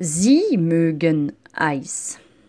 Sie mögen Eis.